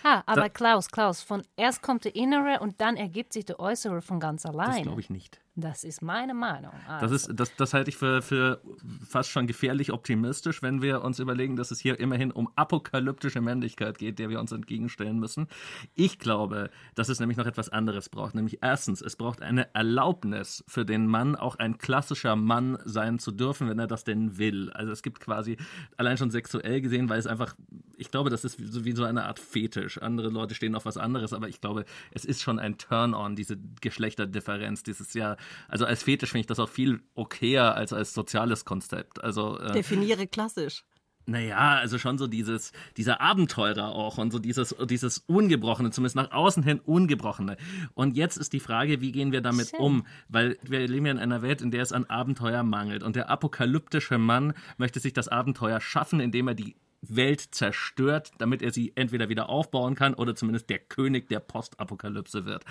Ah, aber Da- Klaus, Klaus, von erst kommt der Innere und dann ergibt sich der Äußere von ganz das allein. glaube ich nicht. Das ist meine Meinung. Das, Also, ist, das, das halte ich für, für fast schon gefährlich optimistisch, wenn wir uns überlegen, dass es hier immerhin um apokalyptische Männlichkeit geht, der wir uns entgegenstellen müssen. Ich glaube, dass es nämlich noch etwas anderes braucht. Nämlich erstens, es braucht eine Erlaubnis für den Mann, auch ein klassischer Mann sein zu dürfen, wenn er das denn will. Also es gibt quasi, allein schon sexuell gesehen, weil es einfach, ich glaube, das ist wie so, wie so eine Art Fetisch. Andere Leute stehen auf was anderes, aber ich glaube, es ist schon ein Turn-on, diese Geschlechterdifferenz, dieses ja, also als Fetisch finde ich das auch viel okayer als als soziales Konzept. Also äh, Definiere klassisch. naja, also schon so dieses, dieser Abenteurer auch und so dieses, dieses Ungebrochene, zumindest nach außen hin Ungebrochene. Und jetzt ist die Frage, wie gehen wir damit Schön. um? Weil wir leben ja in einer Welt, in der es an Abenteuer mangelt. Und der apokalyptische Mann möchte sich das Abenteuer schaffen, indem er die Welt zerstört, damit er sie entweder wieder aufbauen kann oder zumindest der König der Postapokalypse wird.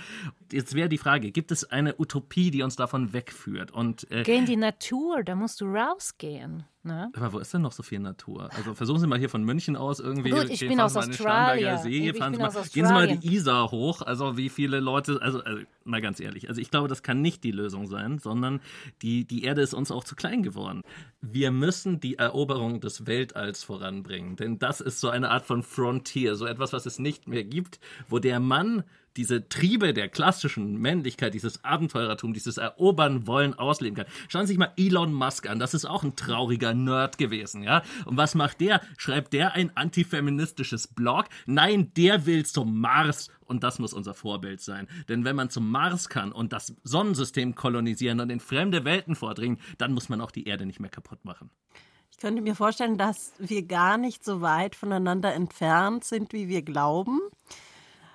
Jetzt wäre die Frage, gibt es eine Utopie, die uns davon wegführt? Und äh, Geh in die Natur, da musst du rausgehen. Ne? aber wo ist denn noch so viel Natur? Also versuchen Sie mal hier von München aus irgendwie. Gut, ich bin aus Australien. See, Ich bin mal, aus gehen Sie mal Australien. die Isar hoch. Also wie viele Leute, also, also mal ganz ehrlich, also ich glaube, das kann nicht die Lösung sein, sondern die, die Erde ist uns auch zu klein geworden. Wir müssen die Eroberung des Weltalls voranbringen, denn das ist so eine Art von Frontier, so etwas, was es nicht mehr gibt, wo der Mann diese Triebe der klassischen Männlichkeit, dieses Abenteurertum, dieses Erobern wollen ausleben kann. Schauen Sie sich mal Elon Musk an, das ist auch ein trauriger Nerd gewesen, ja? Und was macht der? Schreibt der ein antifeministisches Blog? Nein, der will zum Mars und das muss unser Vorbild sein. Denn wenn man zum Mars kann und das Sonnensystem kolonisieren und in fremde Welten vordringen, dann muss man auch die Erde nicht mehr kaputt machen. Ich könnte mir vorstellen, dass wir gar nicht so weit voneinander entfernt sind, wie wir glauben.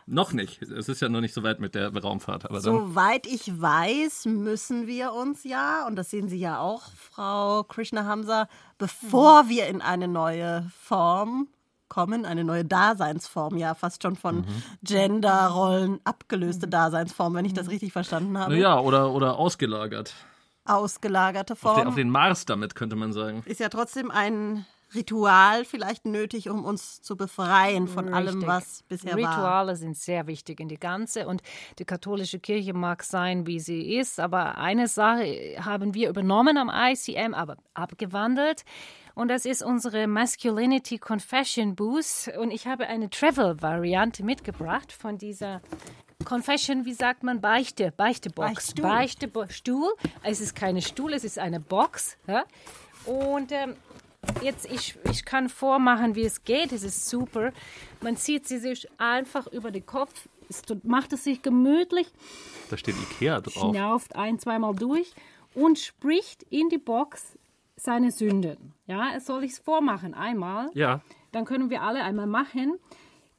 Noch nicht. Es ist ja noch nicht so weit mit der Raumfahrt. Aber Soweit ich weiß, müssen wir uns ja, und das sehen Sie ja auch, Frau Krishna Hamza, bevor wir in eine neue Form kommen, eine neue Daseinsform, ja, fast schon von Genderrollen abgelöste Daseinsform, wenn ich das richtig verstanden habe. naja, oder, oder ausgelagert. Ausgelagerte Auf Form. den, auf den Mars damit, könnte man sagen. ist ja trotzdem ein Ritual vielleicht nötig, um uns zu befreien von allem, Richtig. was bisher war. Rituale sind sehr wichtig in die ganze und die katholische Kirche mag sein, wie sie ist, aber eine Sache haben wir übernommen am ICM, aber abgewandelt. Und das ist unsere Masculinity Confession Booth. Und ich habe eine Travel-Variante mitgebracht von dieser Confession, wie sagt man, Beichte, Beichtebox. Beichtstuhl. Beichtstuhl. Es ist keine Stuhl, es ist eine Box. Ja? Und ähm, jetzt, ich, ich kann vormachen, wie es geht. Es ist super. Man zieht sie sich einfach über den Kopf, es tut- macht es sich gemütlich, Da steht Ikea drauf. schnauft ein, zweimal durch und spricht in die Box seine Sünden. Ja, soll ich es vormachen, einmal. Ja. Dann können wir alle einmal machen.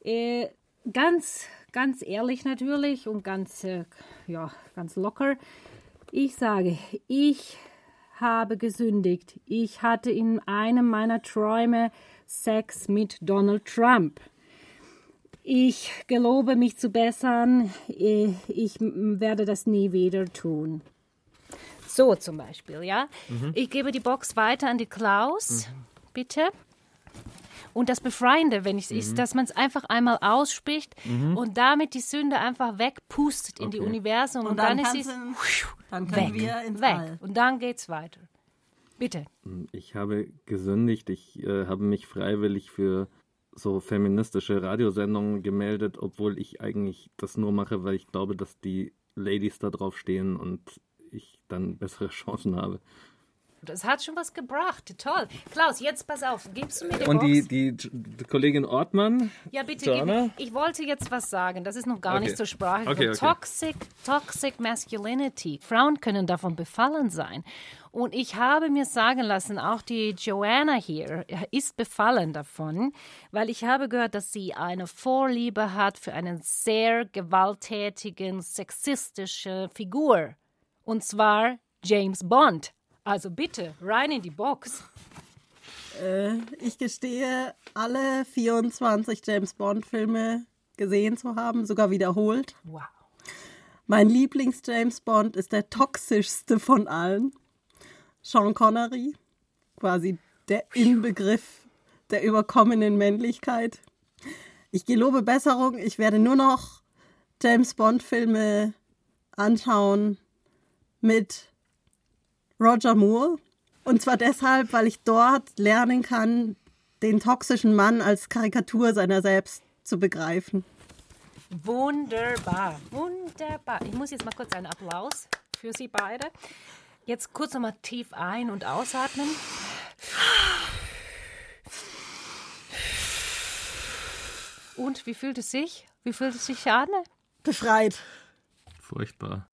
Äh, ganz, ganz ehrlich natürlich und ganz, äh, ja, ganz locker. Ich sage, ich habe gesündigt. Ich hatte in einem meiner Träume Sex mit Donald Trump. Ich gelobe mich zu bessern. Äh, Ich werde das nie wieder tun. So zum Beispiel, ja. Ich gebe die Box weiter an die Klaus, bitte. Und das Befreiende, wenn ich, ist, dass man es einfach einmal ausspricht und damit die Sünde einfach wegpustet in die Universum und, Und dann, dann, ist es dann weg, weg. Und dann geht's weiter. Bitte. Ich habe gesündigt. Ich äh, habe mich freiwillig für so feministische Radiosendungen gemeldet, obwohl ich eigentlich das nur mache, weil ich glaube, dass die Ladies da drauf stehen und ich dann bessere Chancen habe. Das hat schon was gebracht. Toll. Klaus, jetzt pass auf. Gibst du mir die Und Box? die, die, die Kollegin Ortmann, Ja, bitte, gib, ich wollte jetzt was sagen. Das ist noch gar Okay. nicht zur Sprache Okay, gekommen. okay. Toxic, toxic Masculinity. Frauen können davon befallen sein. Und ich habe mir sagen lassen, auch die Joanna hier ist befallen davon, weil ich habe gehört, dass sie eine Vorliebe hat für eine sehr gewalttätigen, sexistische Figur. Und zwar James Bond. Also bitte, rein in die Box. Äh, ich gestehe, alle 24 James Bond-Filme gesehen zu haben, sogar wiederholt. Wow. Mein Lieblings-James Bond ist der toxischste von allen. Sean Connery, quasi der Inbegriff der überkommenen Männlichkeit. Ich gelobe Besserung, ich werde nur noch James Bond-Filme anschauen mit Roger Moore. Und zwar deshalb, weil ich dort lernen kann, den toxischen Mann als Karikatur seiner selbst zu begreifen. Wunderbar, wunderbar. Ich muss jetzt mal kurz einen Applaus für Sie beide. Jetzt kurz nochmal tief ein- und ausatmen. Und wie fühlt es sich? Wie fühlt es sich an? Befreit. furchtbar.